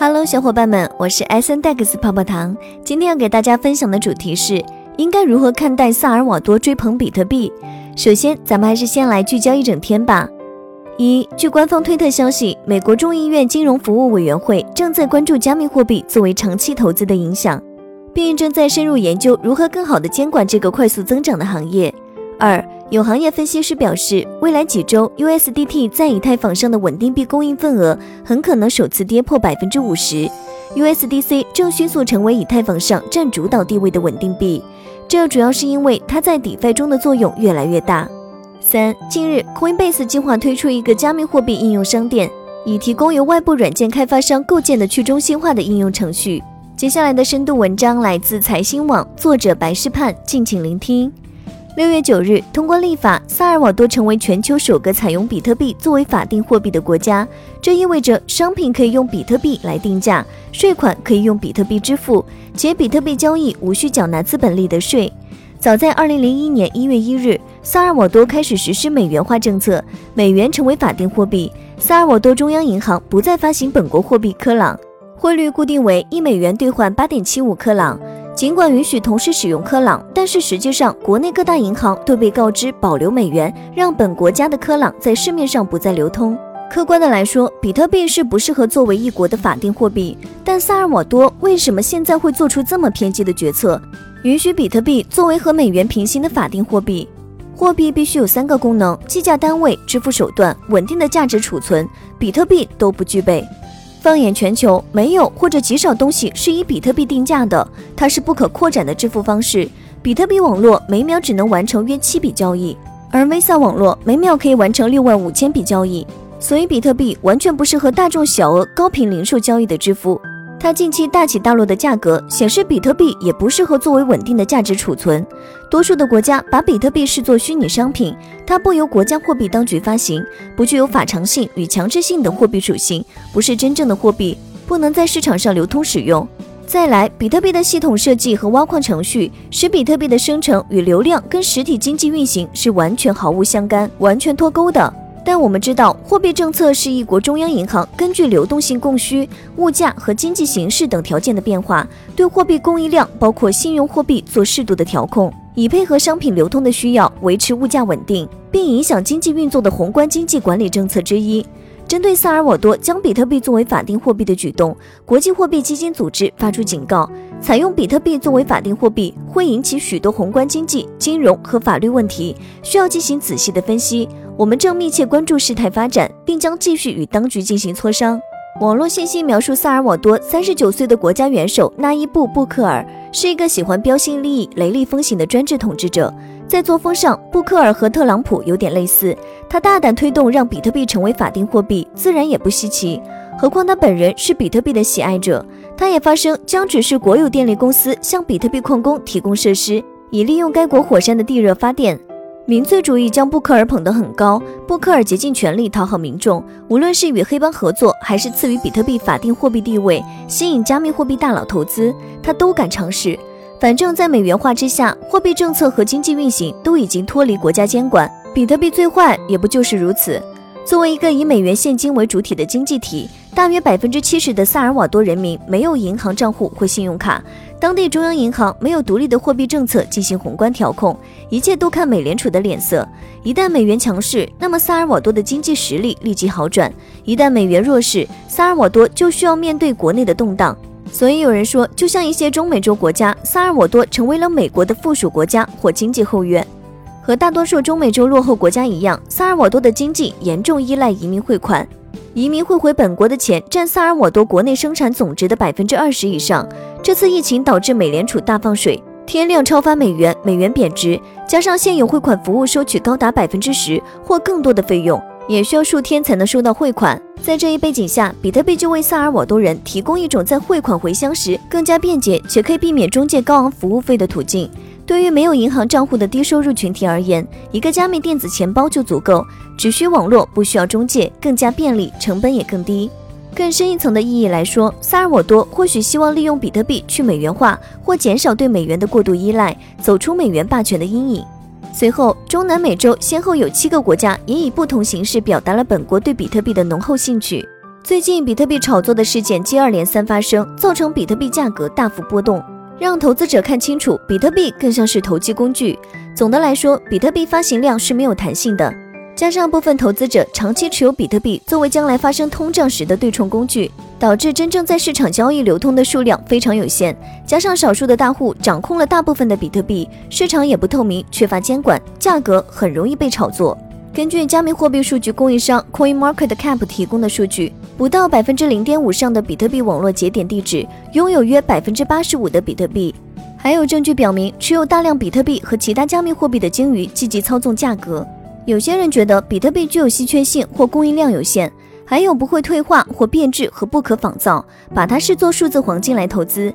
Hello，小伙伴们，我是 S N Dex 泡泡糖。今天要给大家分享的主题是应该如何看待萨尔瓦多追捧比特币。首先，咱们还是先来聚焦一整天吧。一，据官方推特消息，美国众议院金融服务委员会正在关注加密货币作为长期投资的影响，并正在深入研究如何更好地监管这个快速增长的行业。二，有行业分析师表示，未来几周 USDT 在以太坊上的稳定币供应份额很可能首次跌破百分之五十，USDC 正迅速成为以太坊上占主导地位的稳定币，这主要是因为它在 DeFi 中的作用越来越大。三，近日，Coinbase 计划推出一个加密货币应用商店，以提供由外部软件开发商构建的去中心化的应用程序。接下来的深度文章来自财新网，作者白世盼，敬请聆听。六月九日，通过立法，萨尔瓦多成为全球首个采用比特币作为法定货币的国家。这意味着商品可以用比特币来定价，税款可以用比特币支付，且比特币交易无需缴纳资本利得税。早在二零零一年一月一日，萨尔瓦多开始实施美元化政策，美元成为法定货币。萨尔瓦多中央银行不再发行本国货币科朗，汇率固定为一美元兑换八点七五克朗。尽管允许同时使用科朗，但是实际上国内各大银行都被告知保留美元，让本国家的科朗在市面上不再流通。客观的来说，比特币是不适合作为一国的法定货币。但萨尔瓦多为什么现在会做出这么偏激的决策？允许比特币作为和美元平行的法定货币，货币必须有三个功能：计价单位、支付手段、稳定的价值储存。比特币都不具备。放眼全球，没有或者极少东西是以比特币定价的，它是不可扩展的支付方式。比特币网络每秒只能完成约七笔交易，而 Visa 网络每秒可以完成六万五千笔交易，所以比特币完全不适合大众小额高频零售交易的支付。它近期大起大落的价格显示，比特币也不适合作为稳定的价值储存。多数的国家把比特币视作虚拟商品，它不由国家货币当局发行，不具有法偿性与强制性的货币属性，不是真正的货币，不能在市场上流通使用。再来，比特币的系统设计和挖矿程序使比特币的生成与流量跟实体经济运行是完全毫无相干、完全脱钩的。但我们知道，货币政策是一国中央银行根据流动性供需、物价和经济形势等条件的变化，对货币供应量，包括信用货币做适度的调控，以配合商品流通的需要，维持物价稳定，并影响经济运作的宏观经济管理政策之一。针对萨尔瓦多将比特币作为法定货币的举动，国际货币基金组织发出警告：采用比特币作为法定货币会引起许多宏观经济、金融和法律问题，需要进行仔细的分析。我们正密切关注事态发展，并将继续与当局进行磋商。网络信息描述萨尔瓦多三十九岁的国家元首纳伊布·布克尔是一个喜欢标新立异、雷厉风行的专制统治者。在作风上，布克尔和特朗普有点类似。他大胆推动让比特币成为法定货币，自然也不稀奇。何况他本人是比特币的喜爱者。他也发声将指示国有电力公司向比特币矿工提供设施，以利用该国火山的地热发电。民粹主义将布克尔捧得很高，布克尔竭尽全力讨好民众，无论是与黑帮合作，还是赐予比特币法定货币地位，吸引加密货币大佬投资，他都敢尝试。反正，在美元化之下，货币政策和经济运行都已经脱离国家监管，比特币最坏也不就是如此。作为一个以美元现金为主体的经济体，大约百分之七十的萨尔瓦多人民没有银行账户或信用卡。当地中央银行没有独立的货币政策进行宏观调控，一切都看美联储的脸色。一旦美元强势，那么萨尔瓦多的经济实力立即好转；一旦美元弱势，萨尔瓦多就需要面对国内的动荡。所以有人说，就像一些中美洲国家，萨尔瓦多成为了美国的附属国家或经济后院。和大多数中美洲落后国家一样，萨尔瓦多的经济严重依赖移民汇款。移民汇回本国的钱占萨尔瓦多国内生产总值的百分之二十以上。这次疫情导致美联储大放水，天量超发美元，美元贬值，加上现有汇款服务收取高达百分之十或更多的费用，也需要数天才能收到汇款。在这一背景下，比特币就为萨尔瓦多人提供一种在汇款回乡时更加便捷且可以避免中介高昂服务费的途径。对于没有银行账户的低收入群体而言，一个加密电子钱包就足够，只需网络，不需要中介，更加便利，成本也更低。更深一层的意义来说，萨尔瓦多或许希望利用比特币去美元化，或减少对美元的过度依赖，走出美元霸权的阴影。随后，中南美洲先后有七个国家也以不同形式表达了本国对比特币的浓厚兴趣。最近比特币炒作的事件接二连三发生，造成比特币价格大幅波动，让投资者看清楚，比特币更像是投机工具。总的来说，比特币发行量是没有弹性的，加上部分投资者长期持有比特币作为将来发生通胀时的对冲工具，导致真正在市场交易流通的数量非常有限。加上少数的大户掌控了大部分的比特币，市场也不透明，缺乏监管，价格很容易被炒作。根据加密货币数据供应商 CoinMarketCap 提供的数据，不到百分之零点五上的比特币网络节点地址拥有约百分之八十五的比特币。还有证据表明，持有大量比特币和其他加密货币的鲸鱼积极操纵价格。有些人觉得比特币具有稀缺性或供应量有限，还有不会退化或变质和不可仿造，把它视作数字黄金来投资。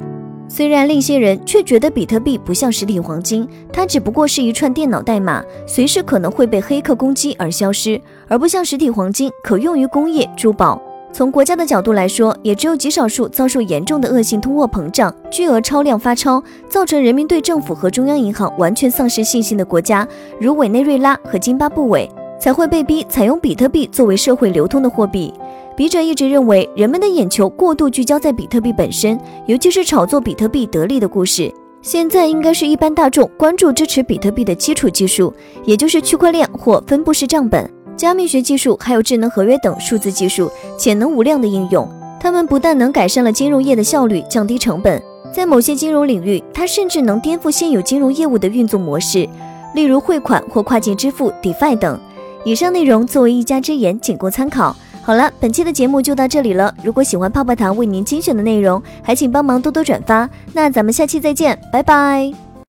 虽然另一些人却觉得比特币不像实体黄金，它只不过是一串电脑代码，随时可能会被黑客攻击而消失，而不像实体黄金可用于工业、珠宝。从国家的角度来说，也只有极少数遭受严重的恶性通货膨胀、巨额超量发钞，造成人民对政府和中央银行完全丧失信心的国家，如委内瑞拉和津巴布韦，才会被逼采用比特币作为社会流通的货币。笔者一直认为，人们的眼球过度聚焦在比特币本身，尤其是炒作比特币得利的故事。现在应该是一般大众关注支持比特币的基础技术，也就是区块链或分布式账本、加密学技术，还有智能合约等数字技术潜能无量的应用。它们不但能改善了金融业的效率，降低成本，在某些金融领域，它甚至能颠覆现有金融业务的运作模式，例如汇款或跨境支付、DeFi 等。以上内容作为一家之言，仅供参考。好了，本期的节目就到这里了。如果喜欢泡泡糖为您精选的内容，还请帮忙多多转发。那咱们下期再见，拜拜。